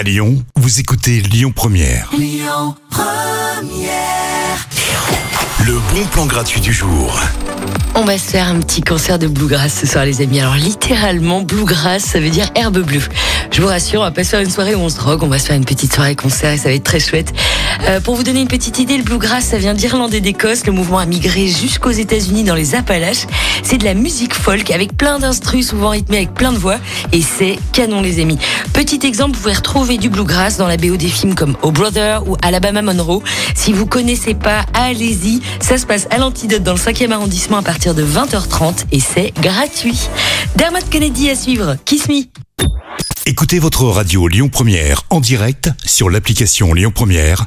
À Lyon, vous écoutez Lyon Première. Le bon plan gratuit du jour. On va se faire un petit concert de bluegrass ce soir, les amis. Alors, littéralement, bluegrass, ça veut dire herbe bleue. Je vous rassure, on va pas se faire une soirée où on se drogue, on va se faire une petite soirée concert et ça va être très chouette. Euh, pour vous donner une petite idée, le bluegrass, ça vient d'Irlande et d'Écosse. Le mouvement a migré jusqu'aux États-Unis dans les Appalaches. C'est de la musique folk avec plein d'instrus, souvent rythmés avec plein de voix. Et c'est canon, les amis. Petit exemple, vous pouvez retrouver du bluegrass dans la BO des films comme Oh Brother ou Alabama Monroe. Si vous connaissez pas, allez-y. Ça se passe à l'Antidote dans le 5e arrondissement à partir de 20h30 et c'est gratuit. Dermot Kennedy à suivre. Kiss me. Écoutez votre radio Lyon Première en direct sur l'application Lyon Première,